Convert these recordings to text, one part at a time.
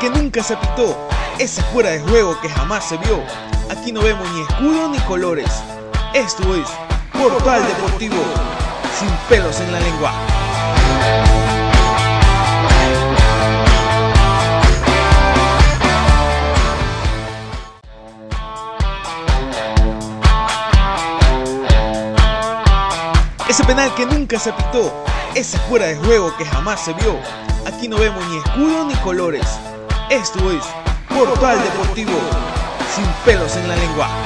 que nunca se pitó, ese fuera de juego que jamás se vio. Aquí no vemos ni escudo ni colores. Esto es Portal Deportivo, sin pelos en la lengua. Ese penal que nunca se pitó, ese fuera de juego que jamás se vio. Aquí no vemos ni escudo ni colores. Esto es Portal Deportivo, sin pelos en la lengua.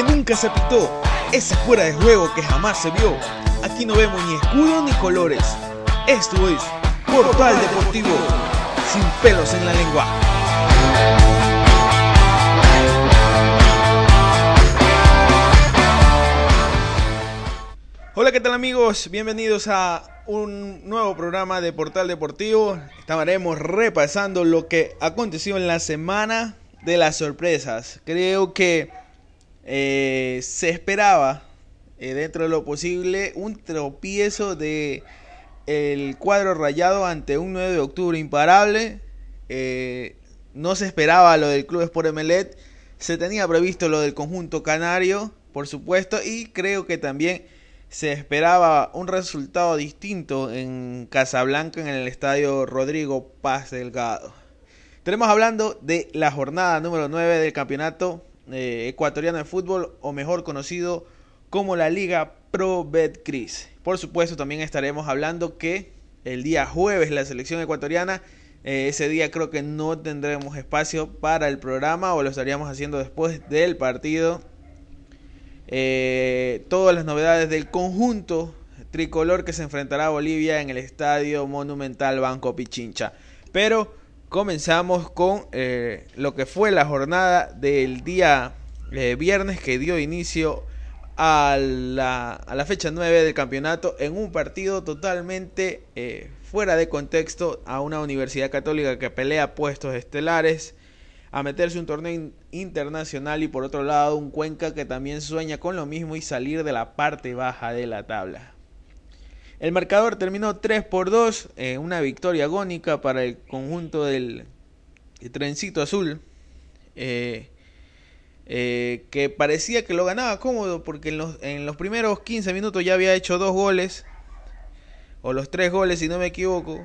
Que nunca se pitó, ese fuera de juego que jamás se vio. Aquí no vemos ni escudo ni colores. Esto es Portal Deportivo, sin pelos en la lengua. Hola, ¿qué tal amigos? Bienvenidos a un nuevo programa de Portal Deportivo. Estaremos repasando lo que aconteció en la semana de las sorpresas. Creo que eh, se esperaba, eh, dentro de lo posible, un tropiezo de el cuadro rayado ante un 9 de octubre imparable. Eh, no se esperaba lo del Club Sport Emelet. Se tenía previsto lo del conjunto canario, por supuesto, y creo que también se esperaba un resultado distinto en Casablanca en el estadio Rodrigo Paz Delgado. Estaremos hablando de la jornada número 9 del campeonato eh, ecuatoriano de fútbol, o mejor conocido como la Liga Pro Betcris. Por supuesto, también estaremos hablando que el día jueves la selección ecuatoriana, eh, ese día creo que no tendremos espacio para el programa o lo estaríamos haciendo después del partido eh, todas las novedades del conjunto tricolor que se enfrentará a Bolivia en el estadio monumental Banco Pichincha. Pero comenzamos con eh, lo que fue la jornada del día eh, viernes que dio inicio a la, a la, fecha 9 del campeonato en un partido totalmente eh, fuera de contexto a una universidad católica que pelea puestos estelares a meterse un torneo internacional y por otro lado un Cuenca que también sueña con lo mismo y salir de la parte baja de la tabla. El marcador terminó 3 por 2, eh, una victoria agónica para el conjunto del el trencito azul, eh, eh, que parecía que lo ganaba cómodo porque en los, en los primeros 15 minutos ya había hecho dos goles, o los tres goles si no me equivoco,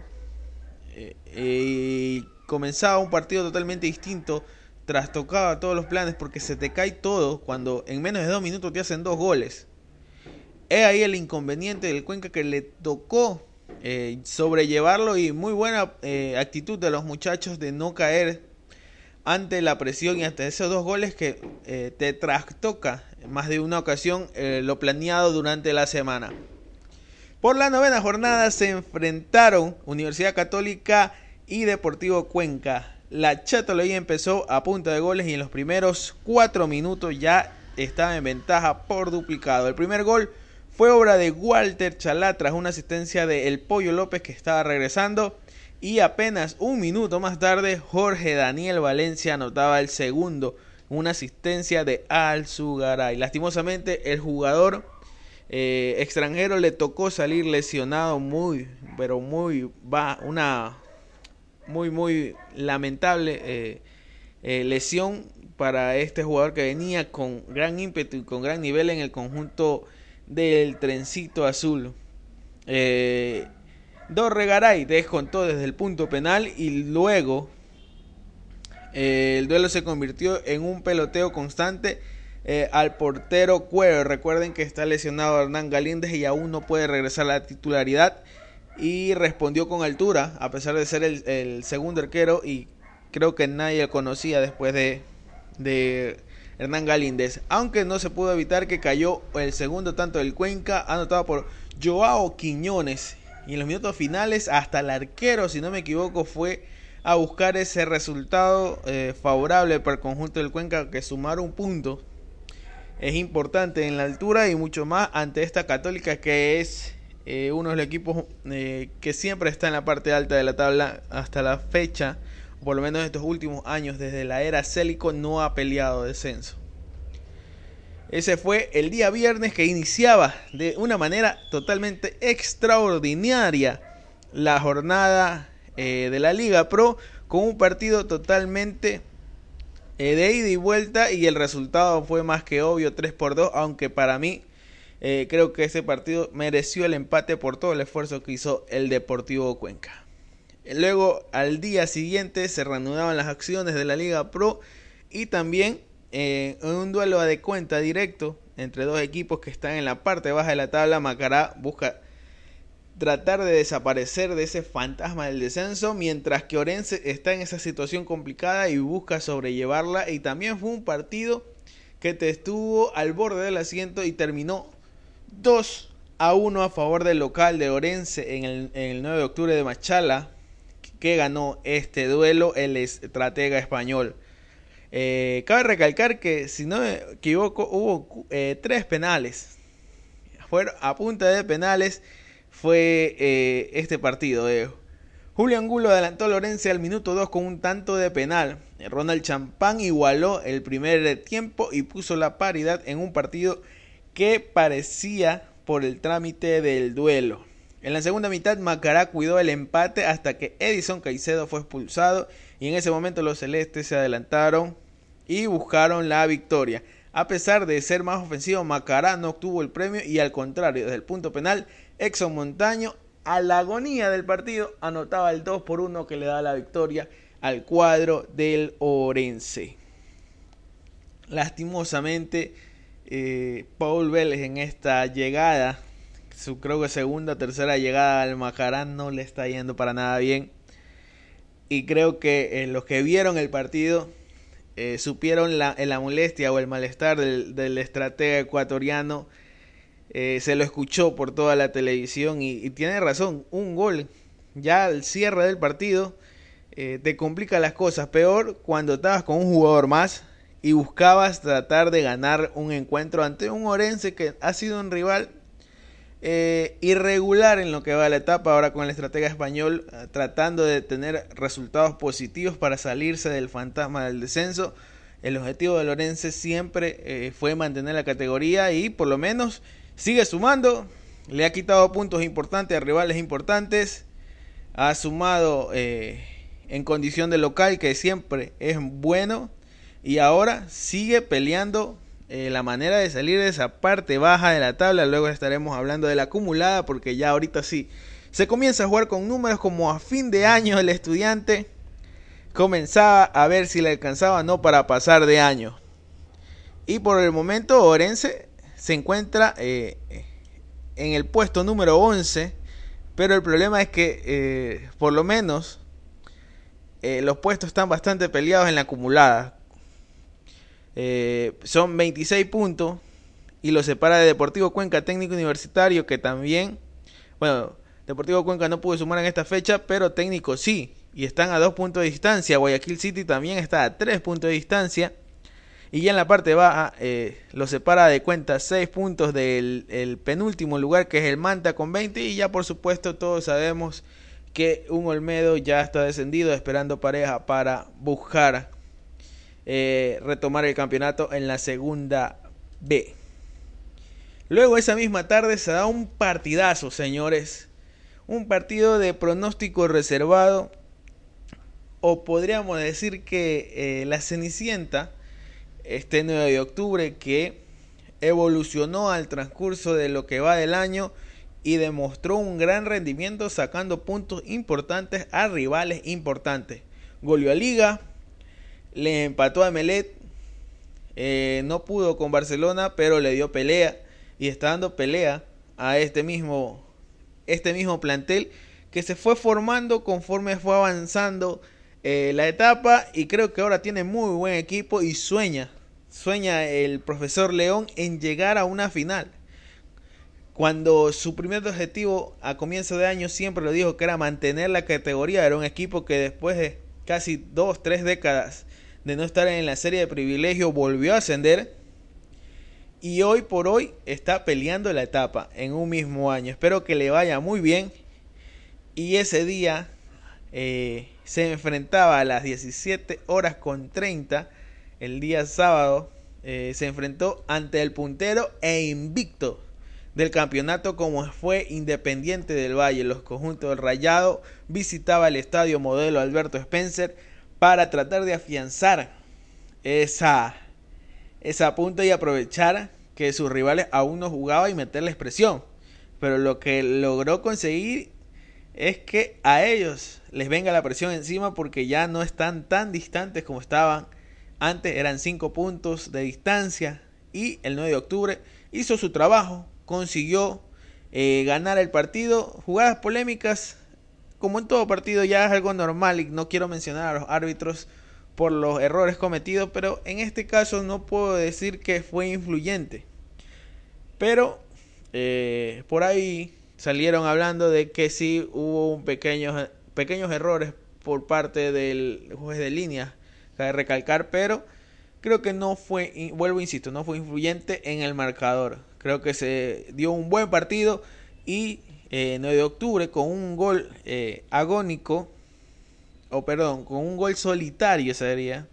y comenzaba un partido totalmente distinto, trastocaba todos los planes porque se te cae todo cuando en menos de dos minutos te hacen dos goles. Es ahí el inconveniente del Cuenca que le tocó eh, sobrellevarlo y muy buena eh, actitud de los muchachos de no caer ante la presión y ante esos dos goles que eh, te trastoca más de una ocasión lo planeado durante la semana. Por la novena jornada se enfrentaron Universidad Católica y Deportivo Cuenca. La Chatoloía empezó a punta de goles y en los primeros cuatro minutos ya estaba en ventaja por duplicado. El primer gol fue obra de Walter Chalá tras una asistencia de El Pollo López que estaba regresando. Y apenas un minuto más tarde, Jorge Daniel Valencia anotaba el segundo, una asistencia de Al Sugaray. Lastimosamente, el jugador eh, extranjero le tocó salir lesionado muy, pero muy, va, una muy, muy lamentable eh, eh, lesión para este jugador que venía con gran ímpetu y con gran nivel en el conjunto del trencito azul. Eh, Dorregaray descontó desde el punto penal y luego eh, el duelo se convirtió en un peloteo constante eh, al portero Cuero. Recuerden que está lesionado Hernán Galíndez y aún no puede regresar a la titularidad. Y respondió con altura, a pesar de ser el, el segundo arquero. Y creo que nadie lo conocía después de, de Hernán Galíndez. Aunque no se pudo evitar que cayó el segundo tanto del Cuenca, anotado por Joao Quiñones. Y en los minutos finales, hasta el arquero, si no me equivoco, fue a buscar ese resultado eh, favorable para el conjunto del Cuenca, que sumar un punto es importante en la altura y mucho más ante esta Católica que es eh, uno de los equipos eh, que siempre está en la parte alta de la tabla hasta la fecha, por lo menos estos últimos años, desde la era Célico, no ha peleado descenso. Ese fue el día viernes que iniciaba de una manera totalmente extraordinaria la jornada eh, de la Liga Pro con un partido totalmente eh, de ida y vuelta y el resultado fue más que obvio 3 por 2 aunque para mí eh, creo que ese partido mereció el empate por todo el esfuerzo que hizo el Deportivo Cuenca. Luego al día siguiente se reanudaban las acciones de la Liga Pro y también en un duelo de cuenta directo entre dos equipos que están en la parte baja de la tabla, Macará busca tratar de desaparecer de ese fantasma del descenso, mientras que Orense está en esa situación complicada y busca sobrellevarla. Y también fue un partido que te estuvo al borde del asiento y terminó 2 a 1 a favor del local de Orense en el, en el 9 de octubre de Machala, que ganó este duelo el estratega español. Eh, cabe recalcar que, si no me equivoco, hubo eh, tres penales. Fueron a punta de penales fue eh, este partido. Julio Angulo adelantó a Lorense al minuto 2 con un tanto de penal. Ronald Champán igualó el primer tiempo y puso la paridad en un partido que parecía por el trámite del duelo. En la segunda mitad Macará cuidó el empate hasta que Edison Caicedo fue expulsado y en ese momento los celestes se adelantaron y buscaron la victoria. A pesar de ser más ofensivo, Macará no obtuvo el premio y al contrario, desde el punto penal, Exxon Montaño a la agonía del partido anotaba el 2 por 1 que le da la victoria al cuadro del Orense. Lastimosamente, eh, Paul Vélez en esta llegada, su creo que segunda tercera llegada al Macará no le está yendo para nada bien. Y creo que eh, los que vieron el partido eh, supieron la, la, molestia o el malestar del, del estratega ecuatoriano eh, se lo escuchó por toda la televisión y, y, tiene razón, un gol ya al cierre del partido eh, te complica las cosas, peor cuando estabas con un jugador más y buscabas tratar de ganar un encuentro ante un Orense que ha sido un rival eh, irregular en lo que va de la etapa, ahora con el estratega español eh, tratando de tener resultados positivos para salirse del fantasma del descenso. El objetivo de Lorense siempre eh, fue mantener la categoría y por lo menos sigue sumando. Le ha quitado puntos importantes a rivales importantes. Ha sumado en condición de local, que siempre es bueno. Y ahora sigue peleando eh, la manera de salir de esa parte baja de la tabla. Luego estaremos hablando de la acumulada, porque ya ahorita sí se comienza a jugar con números como a fin de año el estudiante comenzaba a ver si le alcanzaba no para pasar de año. Y por el momento Orense se encuentra eh, en el puesto número 11, pero el problema es que eh, por lo menos los puestos están bastante peleados en la acumulada. Eh, son 26 puntos y lo separa de Deportivo Cuenca Técnico Universitario que también, bueno, Deportivo Cuenca no pudo sumar en esta fecha, pero Técnico sí, y están a dos puntos de distancia. Guayaquil City también está a tres puntos de distancia. Y ya en la parte baja eh, lo separa de cuenta 6 puntos del el penúltimo lugar que es el Manta con 20. Y ya por supuesto todos sabemos que un Olmedo ya está descendido esperando pareja para buscar eh, retomar el campeonato en la segunda B. Luego esa misma tarde se da un partidazo, señores. Un partido de pronóstico reservado. O podríamos decir que eh, la Cenicienta este 9 de octubre que evolucionó al transcurso de lo que va del año y demostró un gran rendimiento sacando puntos importantes a rivales importantes. Goleó a Liga, le empató a Melet, Eh, no pudo con Barcelona, pero le dio pelea y está dando pelea a este mismo, este mismo plantel que se fue formando conforme fue avanzando eh, la etapa y creo que ahora tiene muy buen equipo y sueña, sueña el profesor León en llegar a una final. Cuando su primer objetivo a comienzo de año siempre lo dijo que era mantener la categoría, era un equipo que después de casi dos, tres décadas de no estar en la serie de privilegio volvió a ascender y hoy por hoy está peleando la etapa en un mismo año. Espero que le vaya muy bien. Y ese día eh, se enfrentaba a las 17 horas con 30, el día sábado, eh, se enfrentó ante el puntero e invicto del campeonato como fue Independiente del Valle. Los conjuntos del Rayado visitaba el estadio modelo Alberto Spencer para tratar de afianzar esa, esa punta y aprovechar que sus rivales aún no jugaban y meterles presión. Pero lo que logró conseguir es que a ellos les venga la presión encima porque ya no están tan distantes como estaban antes, eran 5 puntos de distancia y el 9 de octubre hizo su trabajo, consiguió eh, ganar el partido, jugadas polémicas, como en todo partido ya es algo normal y no quiero mencionar a los árbitros por los errores cometidos, pero en este caso no puedo decir que fue influyente. Pero eh, por ahí salieron hablando de que sí hubo pequeños, pequeños errores por parte del juez de línea, cabe recalcar, pero creo que no fue, vuelvo insisto, no fue influyente en el marcador. Creo que se dio un buen partido y eh, 9 de octubre con un gol eh, agónico, o perdón, con un gol solitario sería,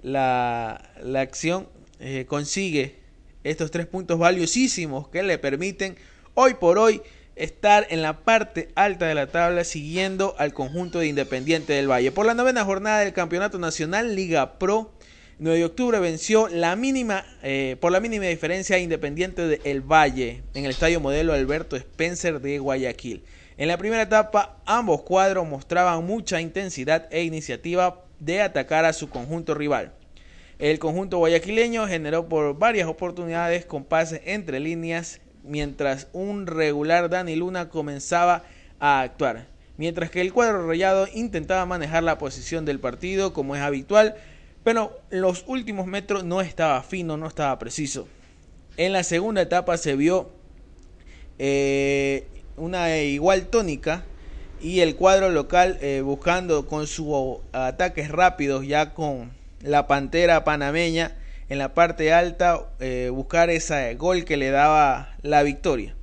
la, la acción eh, consigue estos tres puntos valiosísimos que le permiten hoy por hoy estar en la parte alta de la tabla siguiendo al conjunto de Independiente del Valle. Por la novena jornada del Campeonato Nacional Liga Pro, 9 de octubre venció la mínima, eh, por la mínima diferencia Independiente del Valle en el Estadio Modelo Alberto Spencer de Guayaquil. En la primera etapa ambos cuadros mostraban mucha intensidad e iniciativa de atacar a su conjunto rival. El conjunto guayaquileño generó por varias oportunidades con pases entre líneas mientras un regular Dani Luna comenzaba a actuar. Mientras que el cuadro rayado intentaba manejar la posición del partido como es habitual, pero los últimos metros no estaba fino, no estaba preciso. En la segunda etapa se vio eh, una igual tónica y el cuadro local eh, buscando con sus ataques rápidos ya con la pantera panameña en la parte alta eh, buscar ese gol que le daba la victoria.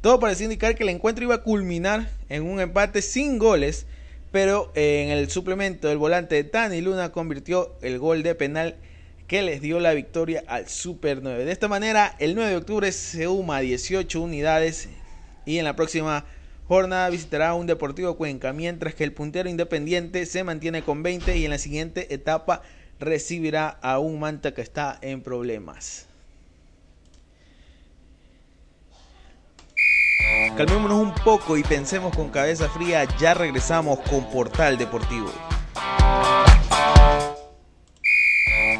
Todo parecía indicar que el encuentro iba a culminar en un empate sin goles, pero eh, en el suplemento del volante de Tani Luna convirtió el gol de penal que les dio la victoria al Super 9. De esta manera, el 9 de octubre se suma a 18 unidades y en la próxima jornada visitará un Deportivo Cuenca, mientras que el puntero independiente se mantiene con 20 y en la siguiente etapa recibirá a un Manta que está en problemas. Calmémonos un poco y pensemos con cabeza fría, ya regresamos con Portal Deportivo.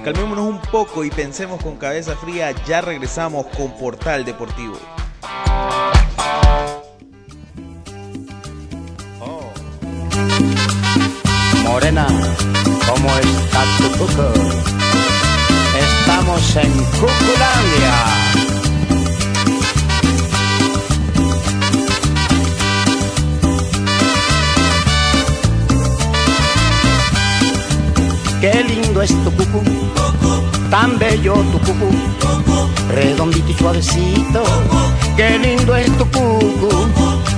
Calmémonos un poco y pensemos con cabeza fría, ya regresamos con Portal Deportivo. Morena, ¿cómo está tu cuco? Estamos en Cuculandia. Qué lindo es tu cucu, tan bello tu cucu, redondito y suavecito. Qué lindo es tu cucu,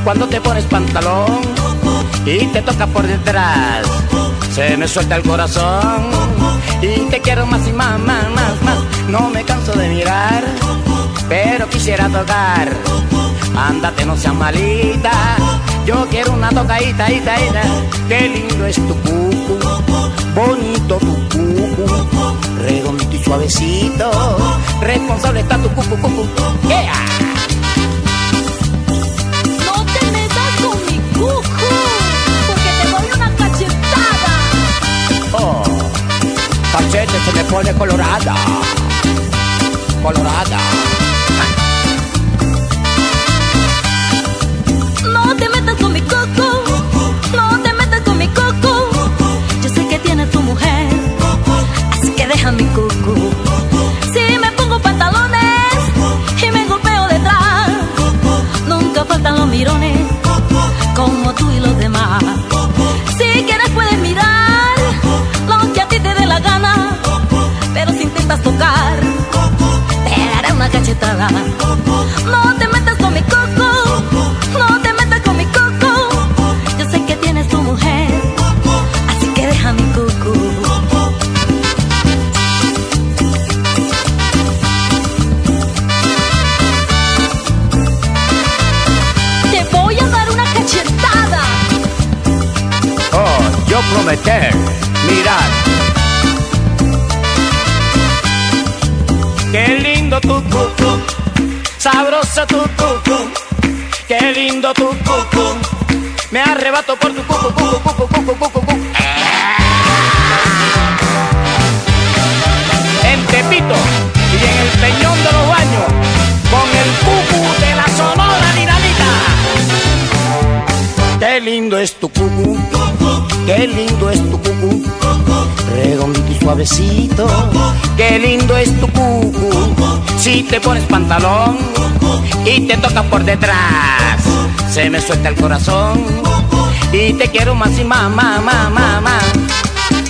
cuando te pones pantalón y te toca por detrás. Se me suelta el corazón y te quiero más y más, más, más, más. No me canso de mirar, pero quisiera tocar. Ándate, no seas malita. Yo quiero una tocadita, ita, ita. Qué lindo es tu cucu, bonito tu cucu, redondito y suavecito. Responsable está tu cucu, cucu. Yeah. No te metas con mi cucu, porque te doy una cachetada. Oh, cachete se me pone colorada. colorada. Como tú y los demás. Si quieres puedes mirar lo que a ti te dé la gana, pero si intentas tocar, te daré una cachetada. No te metas con mi coco, Yo prometer, mirar. Qué lindo tu cucu, sabroso tu cucu. Qué lindo tu cucu, me arrebato por tu cucu, cucu, cucu, cucu, cucu. En Tepito y en el Peñón de los Baños, con el cucu de la Sonora Dinamita. Qué lindo es tu cucu, qué lindo es tu cucu, redondito y suavecito. Qué lindo es tu cucu, si te pones pantalón y te toca por detrás, se me suelta el corazón y te quiero más y más, más, más, más, más.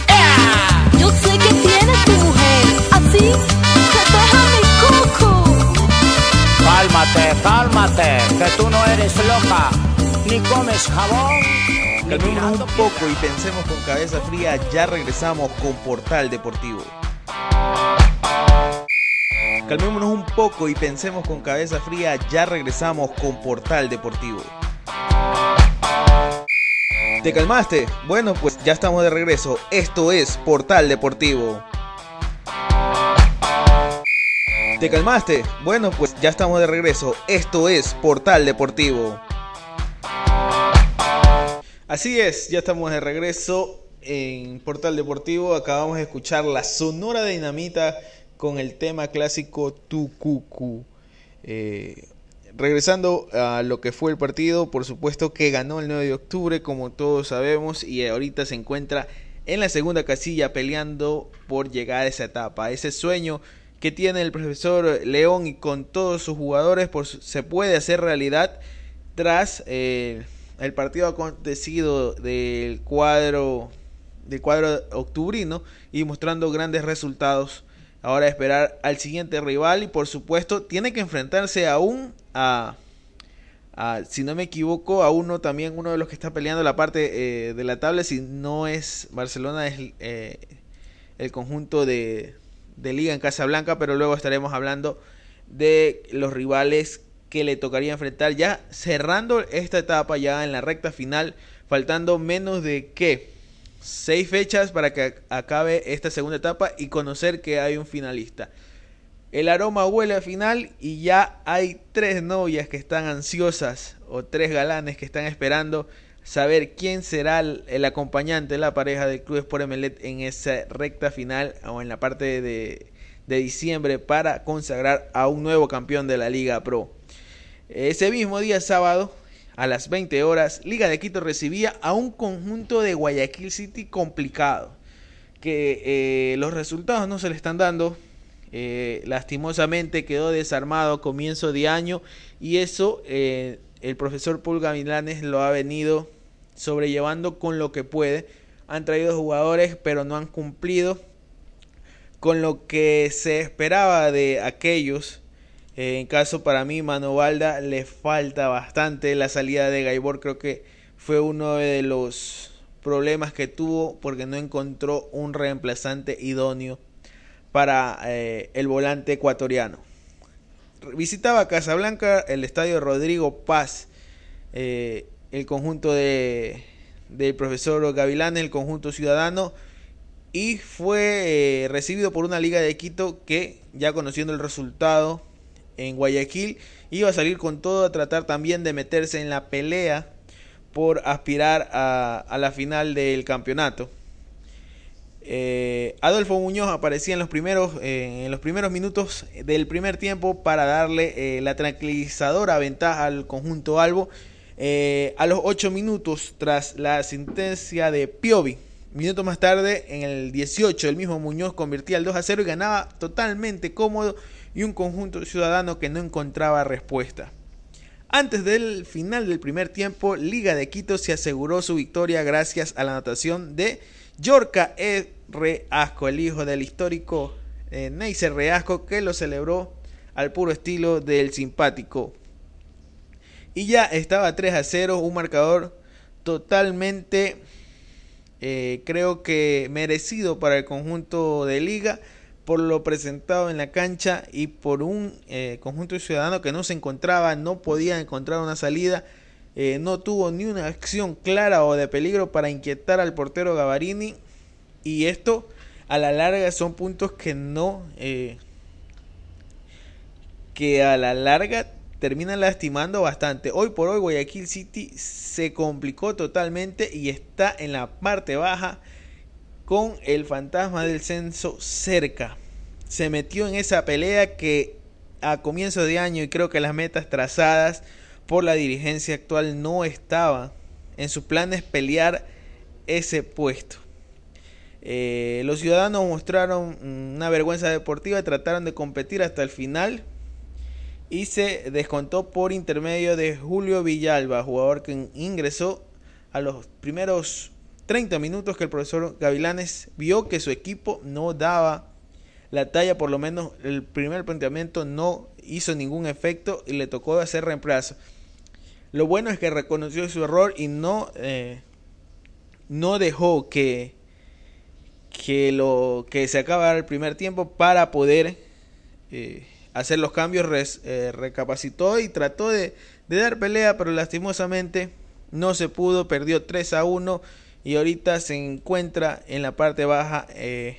¡Ea! Yo sé que tienes tu mujer, así que deja mi coco. Cálmate, cálmate, que tú no eres loca, ni comes jabón. Mirando un poco y pensemos con cabeza fría. Ya regresamos con Portal Deportivo. Calmémonos un poco y pensemos con cabeza fría. Ya regresamos con Portal Deportivo. ¿Te calmaste? Bueno, pues ya estamos de regreso. Esto es Portal Deportivo. ¿Te calmaste? Bueno, pues ya estamos de regreso. Esto es Portal Deportivo. Así es, ya estamos de regreso en Portal Deportivo. Acabamos de escuchar la Sonora Dinamita con el tema clásico Tu Cucu. Eh, regresando a lo que fue el partido, por supuesto que ganó el 9 de octubre, como todos sabemos, y ahorita se encuentra en la segunda casilla peleando por llegar a esa etapa, ese sueño que tiene el profesor León y con todos sus jugadores por, se puede hacer realidad tras eh, el partido acontecido del cuadro del cuadro octubrino y mostrando grandes resultados. Ahora esperar al siguiente rival y por supuesto tiene que enfrentarse aún a, si no me equivoco, a uno también, uno de los que está peleando la parte eh, de la tabla, si no es Barcelona, es eh, el conjunto de, de Liga en Casablanca, pero luego estaremos hablando de los rivales que le tocaría enfrentar ya cerrando esta etapa ya en la recta final, faltando menos de qué seis fechas para que acabe esta segunda etapa y conocer que hay un finalista. El aroma huele a final y ya hay tres novias que están ansiosas o tres galanes que están esperando saber quién será el, el acompañante de la pareja del Club Sport Emelec en esa recta final o en la parte de, de diciembre para consagrar a un nuevo campeón de la Liga Pro. Ese mismo día sábado a las 20 horas, Liga de Quito recibía a un conjunto de Guayaquil City complicado, que eh, los resultados no se le están dando, eh, lastimosamente quedó desarmado a comienzo de año y eso eh, el profesor Paul Gavilanes lo ha venido sobrellevando con lo que puede. Han traído jugadores pero no han cumplido con lo que se esperaba de aquellos. En caso para mí, Mano Valda le falta bastante la salida de Gaibor. Creo que fue uno de los problemas que tuvo porque no encontró un reemplazante idóneo para eh, el volante ecuatoriano. Visitaba Casablanca el estadio Rodrigo Paz, eh, el conjunto de, del profesor Gavilán, el conjunto ciudadano, y fue eh, recibido por una liga de Quito que, ya conociendo el resultado en Guayaquil, iba a salir con todo a tratar también de meterse en la pelea por aspirar a, la final del campeonato. Eh, Adolfo Muñoz aparecía en los primeros, eh, en los primeros minutos del primer tiempo para darle eh, la tranquilizadora ventaja al conjunto Albo. A los 8 minutos, tras la sentencia de Piovi, minutos más tarde, en el 18, el mismo Muñoz convertía el 2 a 0 y ganaba totalmente cómodo y un conjunto ciudadano que no encontraba respuesta. Antes del final del primer tiempo, Liga de Quito se aseguró su victoria gracias a la anotación de Yorca E. Reasco, el hijo del histórico eh, Reasco, que lo celebró al puro estilo del simpático. Y ya estaba 3 a 0, un marcador totalmente, eh, creo que merecido para el conjunto de liga por lo presentado en la cancha y por un eh, conjunto ciudadano que no se encontraba, no podía encontrar una salida, eh, no tuvo ni una acción clara o de peligro para inquietar al portero Gavarini y esto a la larga son puntos que no eh, que a la larga terminan lastimando bastante. Hoy por hoy Guayaquil City se complicó totalmente y está en la parte baja con el fantasma del censo cerca. Se metió en esa pelea que a comienzo de año y creo que las metas trazadas por la dirigencia actual no estaban en sus planes pelear ese puesto. Eh, los ciudadanos mostraron una vergüenza deportiva y trataron de competir hasta el final y se descontó por intermedio de Julio Villalba, jugador que ingresó a los primeros 30 minutos que el profesor Gavilanes vio que su equipo no daba la talla, por lo menos el primer planteamiento no hizo ningún efecto y le tocó hacer reemplazo. Lo bueno es que reconoció su error y no, eh, no dejó que, que, lo, que se acabara el primer tiempo para poder eh, hacer los cambios. Eh, recapacitó y trató de, de dar pelea, pero lastimosamente no se pudo, perdió 3 a 1 y ahorita se encuentra en la parte baja eh,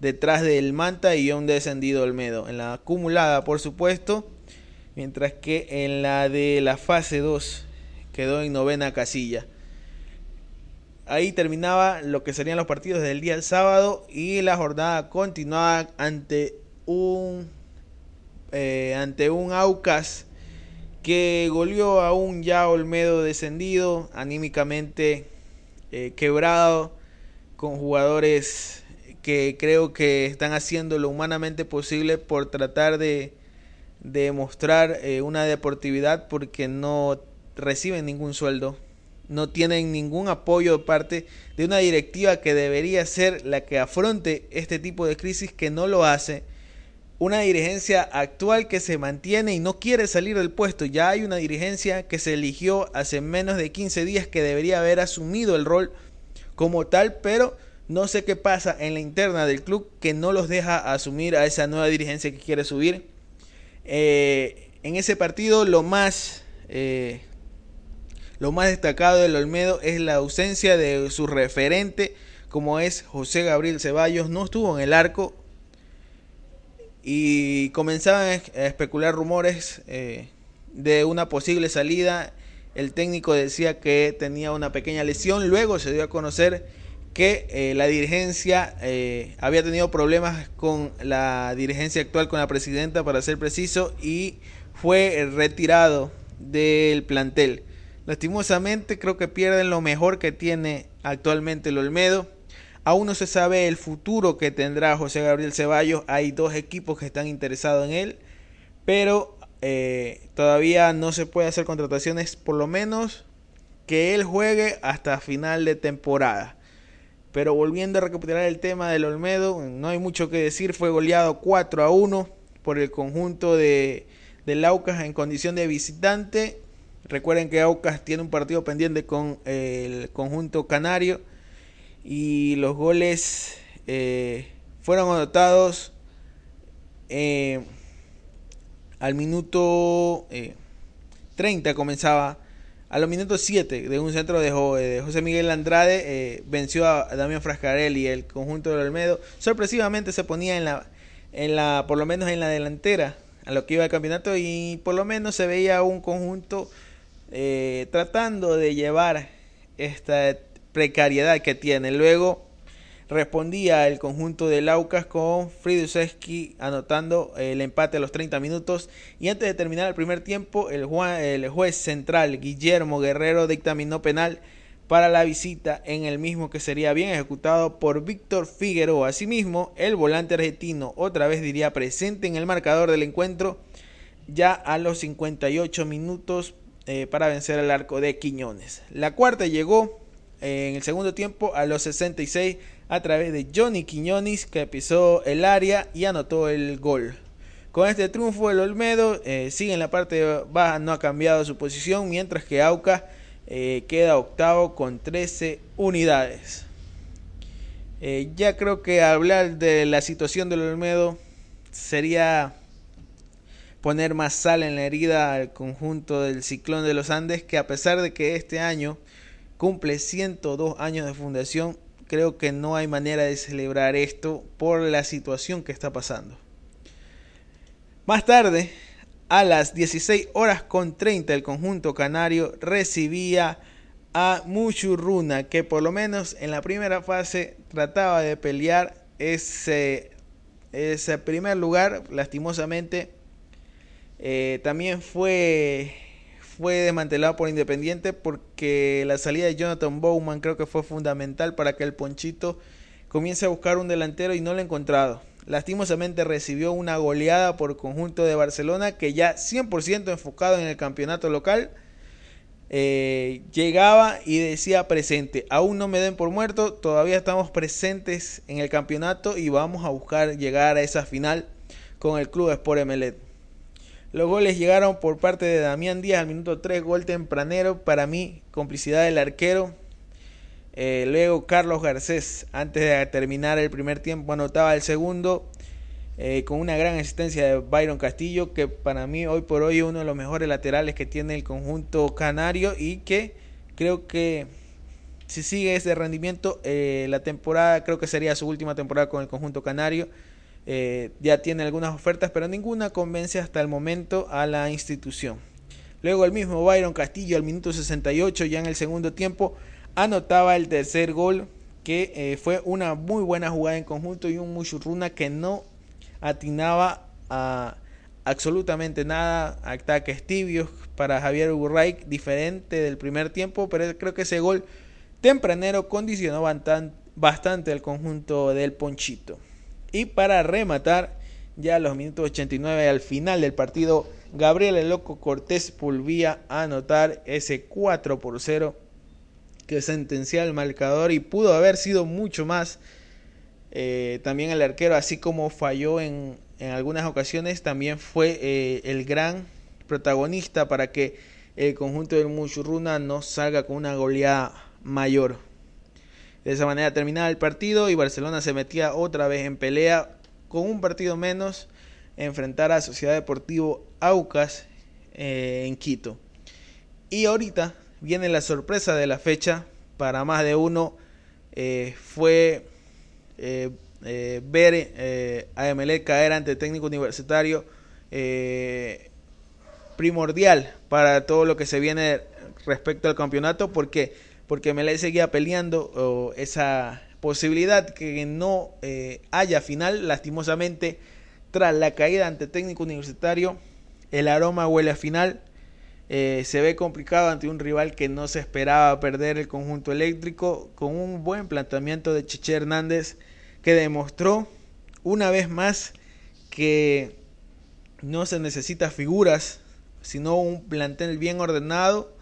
detrás del Manta y un descendido Olmedo. En la acumulada, por supuesto, mientras que en la de la fase 2 quedó en novena casilla. Ahí terminaba lo que serían los partidos del día del sábado y la jornada continuaba ante un eh, ante un Aucas que goleó a un ya Olmedo descendido anímicamente eh, quebrado, con jugadores que creo que están haciendo lo humanamente posible por tratar de, de mostrar eh, una deportividad porque no reciben ningún sueldo, no tienen ningún apoyo de parte de una directiva que debería ser la que afronte este tipo de crisis que no lo hace. Una dirigencia actual que se mantiene y no quiere salir del puesto. Ya hay una dirigencia que se eligió hace menos de 15 días que debería haber asumido el rol como tal, pero no sé qué pasa en la interna del club que no los deja asumir a esa nueva dirigencia que quiere subir. Eh, en ese partido lo más eh, lo más destacado del Olmedo es la ausencia de su referente como es José Gabriel Ceballos no estuvo en el arco y comenzaban a especular rumores eh, de una posible salida el técnico decía que tenía una pequeña lesión luego se dio a conocer que eh, la dirigencia eh, había tenido problemas con la dirigencia actual, con la presidenta, para ser preciso, y fue retirado del plantel. Lastimosamente creo que pierden lo mejor que tiene actualmente el Olmedo. Aún no se sabe el futuro que tendrá José Gabriel Ceballos. Hay dos equipos que están interesados en él. Pero eh, todavía no se puede hacer contrataciones, por lo menos que él juegue hasta final de temporada. Pero volviendo a recapitular el tema del Olmedo, no hay mucho que decir. Fue goleado 4 a 1 por el conjunto de, del Aucas en condición de visitante. Recuerden que Aucas tiene un partido pendiente con el conjunto canario. Y los goles eh, fueron anotados eh, al minuto eh, 30 comenzaba a los minutos 7 de un centro de, José Miguel Andrade eh, venció a Damián Frascarelli, el conjunto del Olmedo. Sorpresivamente se ponía en la, en la, por lo menos en la delantera a lo que iba el campeonato y por lo menos se veía un conjunto eh, tratando de llevar esta precariedad que tiene. Luego respondía el conjunto de Laucas con Friduszewski anotando el empate a los 30 minutos y antes de terminar el primer tiempo el, el juez central Guillermo Guerrero dictaminó penal para la visita en el mismo que sería bien ejecutado por Víctor Figueroa. Asimismo, el volante argentino otra vez diría presente en el marcador del encuentro ya a los 58 minutos eh, para vencer el arco de Quiñones. La cuarta llegó en el segundo tiempo a los 66 a través de Johnny Quiñones que pisó el área y anotó el gol. Con este triunfo el Olmedo eh, sigue en la parte baja, no ha cambiado su posición, mientras que Auca eh, queda octavo con 13 unidades. Eh, ya creo que hablar de la situación del Olmedo sería poner más sal en la herida al conjunto del Ciclón de los Andes, que a pesar de que este año cumple 102 años de fundación, creo que no hay manera de celebrar esto por la situación que está pasando. Más tarde, a las 16 horas con 30 el conjunto canario recibía a Muchurruna que por lo menos en la primera fase trataba de pelear ese, ese primer lugar lastimosamente eh, también fue fue desmantelado por Independiente porque la salida de Jonathan Bowman creo que fue fundamental para que el Ponchito comience a buscar un delantero y no lo ha encontrado lastimosamente recibió una goleada por conjunto de Barcelona que ya 100% enfocado en el campeonato local. Eh, llegaba y decía presente, aún no me den por muerto, todavía estamos presentes en el campeonato y vamos a buscar llegar a esa final con el club Sport Emelet. Los goles llegaron por parte de Damián Díaz al minuto 3, gol tempranero, para mí complicidad del arquero, eh, luego Carlos Garcés, antes de terminar el primer tiempo, anotaba el segundo eh, con una gran asistencia de Byron Castillo, que para mí hoy por hoy es uno de los mejores laterales que tiene el conjunto canario y que creo que si sigue ese rendimiento, eh, la temporada creo que sería su última temporada con el conjunto canario. Ya tiene algunas ofertas, pero ninguna convence hasta el momento a la institución. Luego el mismo Byron Castillo al minuto 68, ya en el segundo tiempo, anotaba el tercer gol que eh, fue una muy buena jugada en conjunto y un Mushurruna que no atinaba a absolutamente nada, ataques tibios para Javier Urray, diferente del primer tiempo, pero creo que ese gol tempranero condicionó bastante el conjunto del Ponchito. Y para rematar, ya a los minutos 89 al final del partido, Gabriel el Loco Cortés volvía a anotar ese 4 por 0 que sentencia el marcador y pudo haber sido mucho más. Eh, también el arquero, así como falló en, en algunas ocasiones, también fue eh, el gran protagonista para que el conjunto del Muchurruna no salga con una goleada mayor. De esa manera terminaba el partido y Barcelona se metía otra vez en pelea con un partido menos enfrentar a Sociedad Deportivo Aucas eh, en Quito. Y ahorita viene la sorpresa de la fecha para más de uno eh, fue eh, ver a Emelec caer ante el técnico universitario primordial para todo lo que se viene respecto al campeonato porque porque Emelec seguía peleando esa posibilidad que no haya final lastimosamente tras la caída ante técnico universitario el aroma huele a final. Eh, se ve complicado ante un rival que no se esperaba perder el conjunto eléctrico con un buen planteamiento de Cheche Hernández que demostró una vez más que no se necesita figuras sino un plantel bien ordenado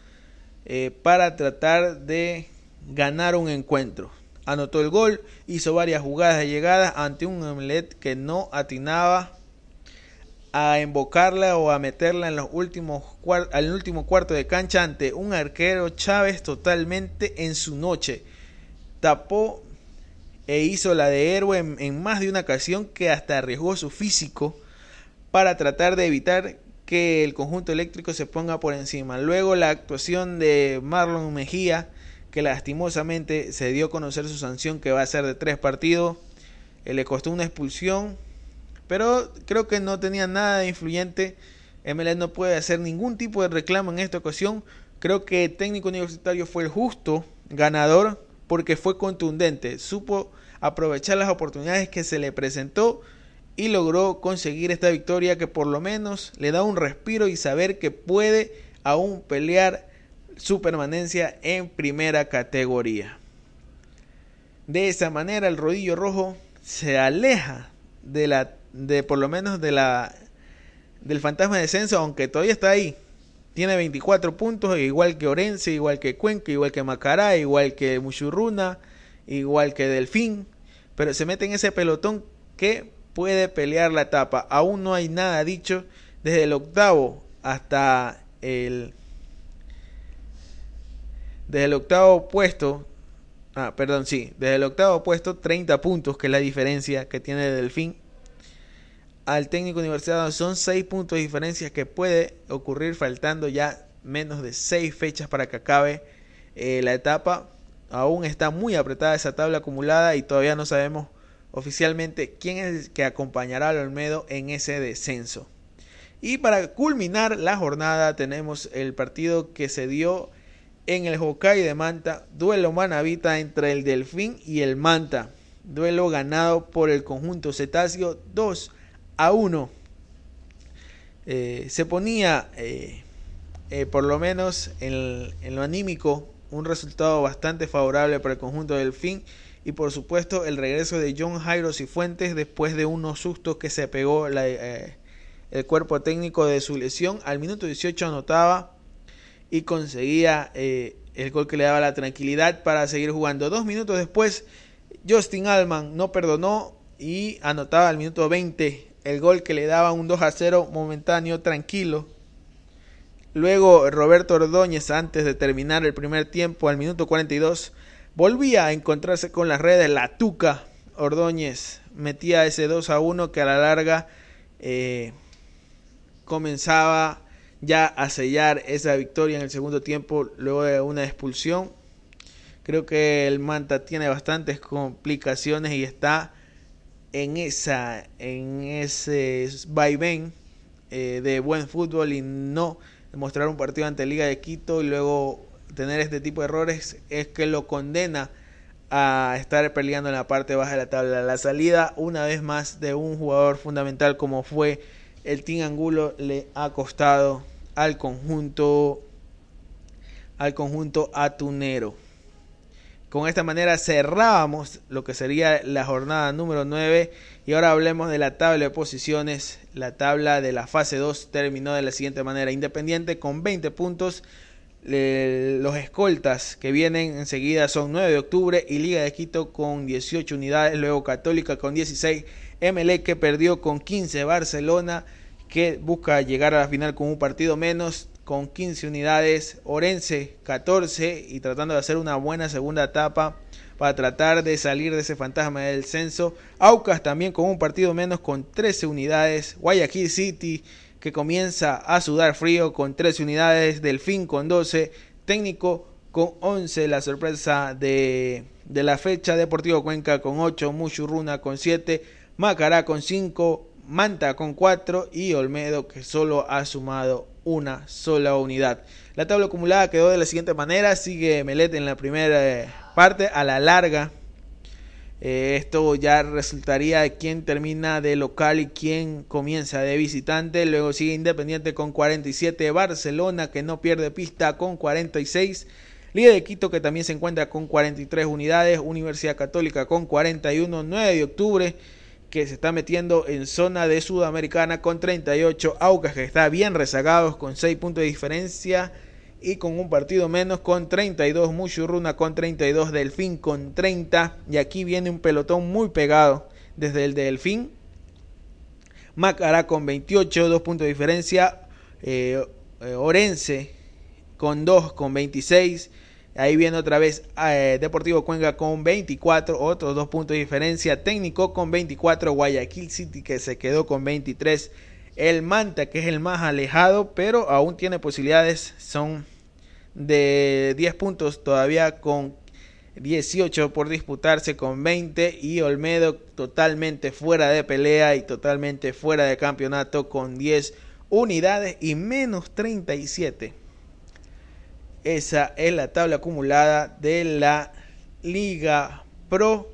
eh, para tratar de ganar un encuentro. Anotó el gol, hizo varias jugadas de llegada ante un Omelet que no atinaba a invocarla o a meterla en los últimos al último cuarto de cancha ante un arquero Chávez totalmente en su noche. Tapó e hizo la de héroe en, más de una ocasión que hasta arriesgó su físico para tratar de evitar que el conjunto eléctrico se ponga por encima. Luego la actuación de Marlon Mejía, que lastimosamente se dio a conocer su sanción que va a ser de tres partidos, eh, le costó una expulsión pero creo que no tenía nada de influyente. MLS no puede hacer ningún tipo de reclamo en esta ocasión. Creo que el técnico universitario fue el justo ganador porque fue contundente. Supo aprovechar las oportunidades que se le presentó y logró conseguir esta victoria que por lo menos le da un respiro y saber que puede aún pelear su permanencia en primera categoría. De esa manera el rodillo rojo se aleja de la de por lo menos de la del fantasma de descenso, aunque todavía está ahí. Tiene 24 puntos, igual que Orense, igual que Cuenca, igual que Macará, igual que Muchurruna, igual que Delfín, pero se mete en ese pelotón que puede pelear la etapa. Aún no hay nada dicho desde el octavo hasta el desde el octavo puesto ah perdón sí desde el octavo puesto 30 puntos que es la diferencia que tiene Delfín al técnico universitario son 6 puntos de diferencia que puede ocurrir faltando ya menos de 6 fechas para que acabe eh, la etapa aún está muy apretada esa tabla acumulada y todavía no sabemos oficialmente quién es el que acompañará al Olmedo en ese descenso. Y para culminar la jornada tenemos el partido que se dio en el Hokkaido de Manta, duelo manavita entre el Delfín y el Manta. Duelo ganado por el conjunto cetáceo 2 a 1. Eh, se ponía, eh, eh, por lo menos en, en lo anímico, un resultado bastante favorable para el conjunto del Delfín y por supuesto el regreso de John Jairo Fuentes después de unos sustos que se pegó eh, el cuerpo técnico de su lesión. Al minuto 18 anotaba y conseguía eh, el gol que le daba la tranquilidad para seguir jugando. Dos minutos después, Justin Alman no perdonó y anotaba al minuto 20 el gol que le daba un 2 a 0 momentáneo, tranquilo. Luego Roberto Ordóñez, antes de terminar el primer tiempo, al minuto 42, volvía a encontrarse con las redes. La Tuca Ordóñez metía ese 2 a 1 que a la larga eh, comenzaba ya a sellar esa victoria en el segundo tiempo luego de una expulsión. Creo que el Manta tiene bastantes complicaciones y está en esa en ese vaivén eh, de buen fútbol y no demostrar un partido ante Liga de Quito y luego tener este tipo de errores es que lo condena a estar peleando en la parte baja de la tabla. La salida una vez más de un jugador fundamental como fue el Team Angulo le ha costado al conjunto al conjunto atunero. Con esta manera cerrábamos lo que sería la jornada número 9 y ahora hablemos de la tabla de posiciones. La tabla de la fase 2 terminó de la siguiente manera. Independiente con 20 puntos, los escoltas que vienen enseguida son 9 de octubre y Liga de Quito con 18 unidades, luego Católica con 16, MLE que perdió con 15, Barcelona que busca llegar a la final con un partido menos con 15 unidades, Orense 14 y tratando de hacer una buena segunda etapa para tratar de salir de ese fantasma del censo, Aucas también con un partido menos con 13 unidades, Guayaquil City que comienza a sudar frío con 13 unidades, Delfín con 12, Técnico con 11, la sorpresa de, de la fecha, Deportivo Cuenca con 8, Muchurruna con 7, Macará con 5, Manta con 4 y Olmedo que solo ha sumado una sola unidad. La tabla acumulada quedó de la siguiente manera, sigue Melete en la primera parte a la larga eh, esto ya resultaría de quién termina de local y quién comienza de visitante. Luego sigue Independiente con 47. Barcelona que no pierde pista con 46. Liga de Quito que también se encuentra con 43 unidades. Universidad Católica con 41. 9 de octubre que se está metiendo en zona de Sudamericana con 38. Aucas que está bien rezagados con 6 puntos de diferencia y con un partido menos con 32, Muchurruna con 32, Delfín con 30 y aquí viene un pelotón muy pegado desde el Delfín, Macará con 28, 2 puntos de diferencia, eh, eh, Orense con 2 con 26, ahí viene otra vez eh, Deportivo Cuenca con 24, otros 2 puntos de diferencia, Técnico con 24, Guayaquil City que se quedó con 23, el Manta que es el más alejado pero aún tiene posibilidades, son de 10 puntos todavía con 18 por disputarse con 20 y Olmedo totalmente fuera de pelea y totalmente fuera de campeonato con 10 unidades y menos 37. Esa es la tabla acumulada de la Liga Pro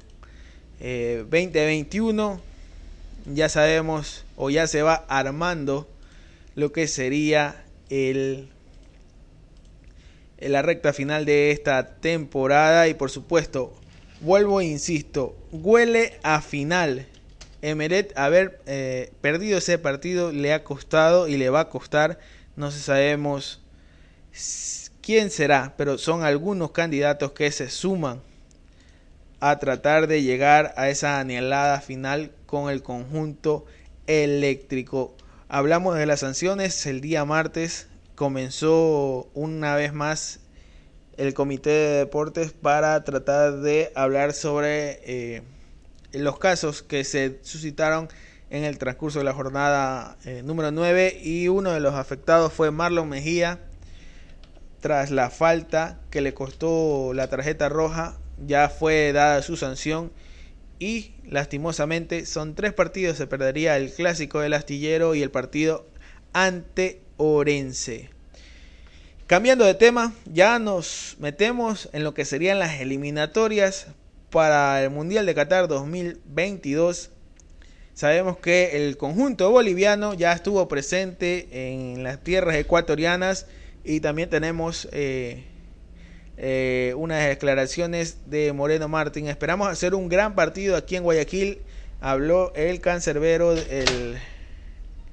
eh, 2021 ya sabemos o ya se va armando lo que sería el en la recta final de esta temporada y por supuesto vuelvo e insisto huele a final Emeret haber eh, perdido ese partido le ha costado y le va a costar no sabemos quién será pero son algunos candidatos que se suman a tratar de llegar a esa anhelada final con el conjunto eléctrico. Hablamos de las sanciones el día martes. Comenzó una vez más el comité de deportes para tratar de hablar sobre eh, los casos que se suscitaron en el transcurso de la jornada eh, número 9 y uno de los afectados fue Marlon Mejía tras la falta que le costó la tarjeta roja ya fue dada su sanción y lastimosamente son tres partidos se perdería el clásico del astillero y el partido ante Orense cambiando de tema ya nos metemos en lo que serían las eliminatorias para el mundial de Qatar 2022 sabemos que el conjunto boliviano ya estuvo presente en las tierras ecuatorianas y también tenemos eh, eh, unas declaraciones de Moreno Martín. Esperamos hacer un gran partido aquí en Guayaquil. Habló el cancerbero, el,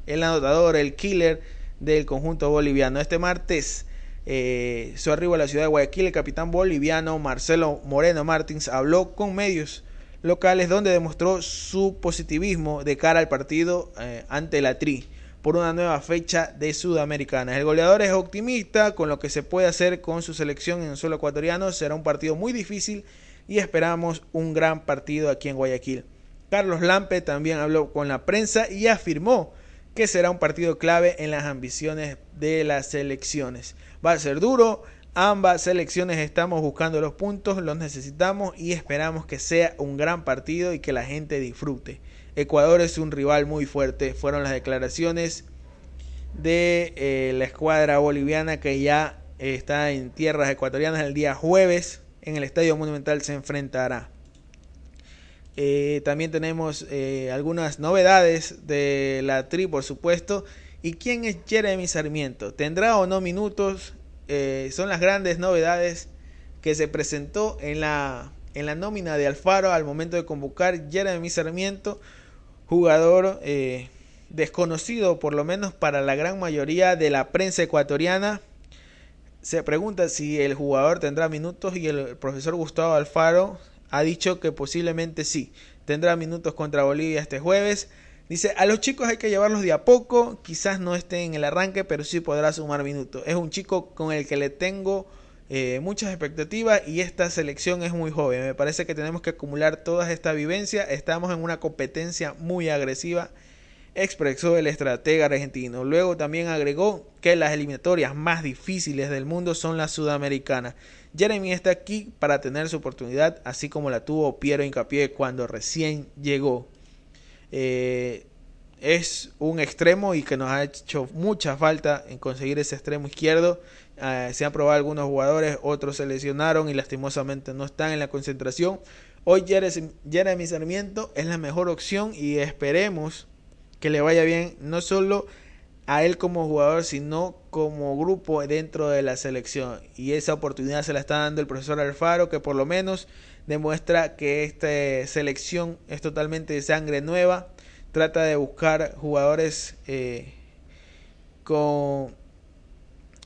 el anotador, el killer del conjunto boliviano. Este martes, eh, su arribo a la ciudad de Guayaquil, el capitán boliviano Marcelo Moreno Martins habló con medios locales donde demostró su positivismo de cara al partido eh, ante la Tri por una nueva fecha de Sudamericana. El goleador es optimista con lo que se puede hacer con su selección en el suelo ecuatoriano. Será un partido muy difícil y esperamos un gran partido aquí en Guayaquil. Carlos Lampe también habló con la prensa y afirmó que será un partido clave en las ambiciones de las selecciones. Va a ser duro, ambas selecciones estamos buscando los puntos, los necesitamos y esperamos que sea un gran partido y que la gente disfrute. Ecuador es un rival muy fuerte. Fueron las declaraciones de eh, la escuadra boliviana que ya está en tierras ecuatorianas el día jueves. En el Estadio Monumental se enfrentará. Eh, también tenemos eh, algunas novedades de la tri, por supuesto. ¿Y quién es Jeremy Sarmiento? ¿Tendrá o no minutos? son las grandes novedades que se presentó en la, en la nómina de Alfaro al momento de convocar Jeremy Sarmiento jugador eh, desconocido por lo menos para la gran mayoría de la prensa ecuatoriana. Se pregunta si el jugador tendrá minutos y el profesor Gustavo Alfaro ha dicho que posiblemente sí. Tendrá minutos contra Bolivia este jueves. Dice, a los chicos hay que llevarlos de a poco, quizás no esté en el arranque, pero sí podrá sumar minutos. Es un chico con el que le tengo eh, muchas expectativas y esta selección es muy joven. Me parece que tenemos que acumular toda esta vivencia. Estamos en una competencia muy agresiva, expresó el estratega argentino. Luego también agregó que las eliminatorias más difíciles del mundo son las sudamericanas. Jeremy está aquí para tener su oportunidad, así como la tuvo Piero Incapié cuando recién llegó. Eh, es un extremo y que nos ha hecho mucha falta en conseguir ese extremo izquierdo. Eh, se han probado algunos jugadores, otros se lesionaron y lastimosamente no están en la concentración. Hoy Jeremy Sarmiento es la mejor opción y esperemos que le vaya bien no solo a él como jugador, sino como grupo dentro de la selección. Y esa oportunidad se la está dando el profesor Alfaro, que por lo menos demuestra que esta selección es totalmente de sangre nueva. Trata de buscar jugadores eh, con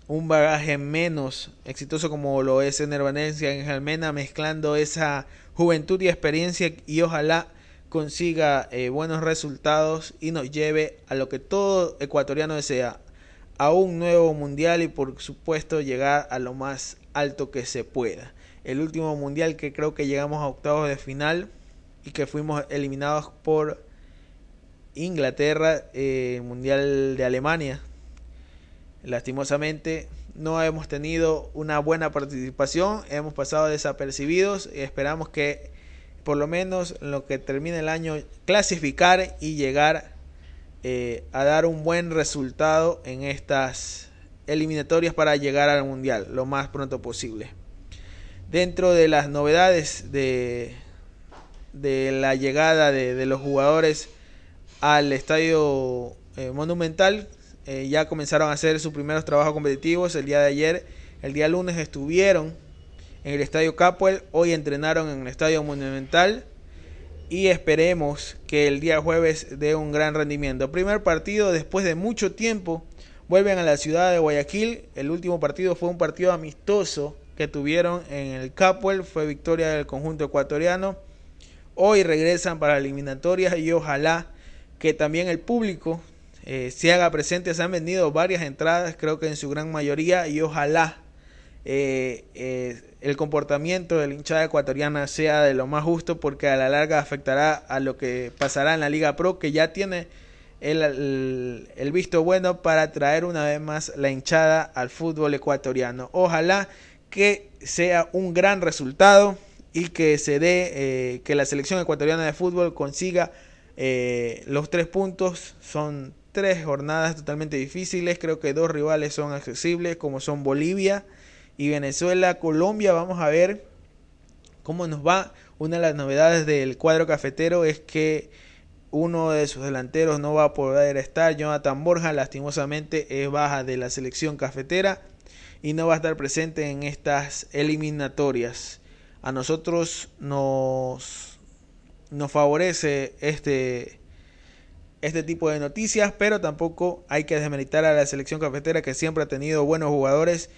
un bagaje menos exitoso como lo es en Herbanencia en Jalmena, mezclando esa juventud y experiencia y ojalá consiga eh, buenos resultados y nos lleve a lo que todo ecuatoriano desea, a un nuevo mundial y por supuesto llegar a lo más alto que se pueda. El último mundial que creo que llegamos a octavos de final y que fuimos eliminados por Inglaterra, eh, mundial de Alemania Lastimosamente no hemos tenido una buena participación, hemos pasado desapercibidos y esperamos que por lo menos en lo que termine el año clasificar y llegar eh, a dar un buen resultado en estas eliminatorias para llegar al mundial lo más pronto posible. Dentro de las novedades de, de la llegada de, de los jugadores al estadio eh, monumental. Eh, ya comenzaron a hacer sus primeros trabajos competitivos el día de ayer. El día lunes estuvieron en el estadio Capuel. Hoy entrenaron en el estadio monumental. Y esperemos que el día jueves dé un gran rendimiento. Primer partido después de mucho tiempo. Vuelven a la ciudad de Guayaquil. El último partido fue un partido amistoso que tuvieron en el Capuel. Fue victoria del conjunto ecuatoriano. Hoy regresan para eliminatorias y ojalá que también el público eh, se haga presente. Se han vendido varias entradas, creo que en su gran mayoría, y ojalá eh, eh, el comportamiento de la hinchada ecuatoriana sea de lo más justo, porque a la larga afectará a lo que pasará en la Liga Pro, que ya tiene el, el, visto bueno para traer una vez más la hinchada al fútbol ecuatoriano. Ojalá que sea un gran resultado y que se dé eh, que la selección ecuatoriana de fútbol consiga eh, los tres puntos son tres jornadas totalmente difíciles. Creo que dos rivales son accesibles, como son Bolivia y Venezuela. Colombia, vamos a ver cómo nos va. Una de las novedades del cuadro cafetero es que uno de sus delanteros no va a poder estar. Jonathan Borja, lastimosamente, es baja de la selección cafetera y no va a estar presente en estas eliminatorias. A nosotros nos nos favorece este, este tipo de noticias, pero tampoco hay que desmeritar a la selección cafetera que siempre ha tenido buenos jugadores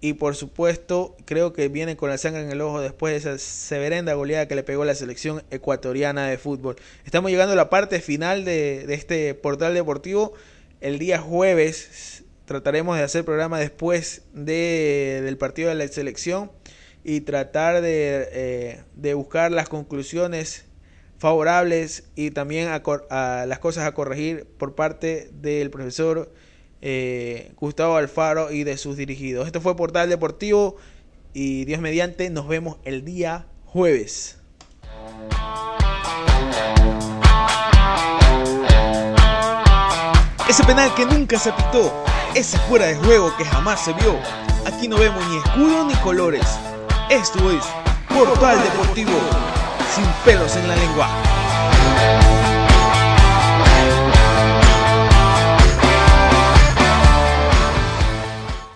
y por supuesto creo que viene con la sangre en el ojo después de esa severenda goleada que le pegó la selección ecuatoriana de fútbol. Estamos llegando a la parte final de, este portal deportivo. El día jueves trataremos de hacer programa después de, del partido de la selección y tratar de, eh, de buscar las conclusiones favorables y también a, las cosas a corregir por parte del profesor eh, Gustavo Alfaro y de sus dirigidos. Esto fue Portal Deportivo y Dios mediante nos vemos el día jueves. Ese penal que nunca se pitó, ese fuera de juego que jamás se vio. Aquí no vemos ni escudo ni colores. Esto es Portal Deportivo sin pelos en la lengua.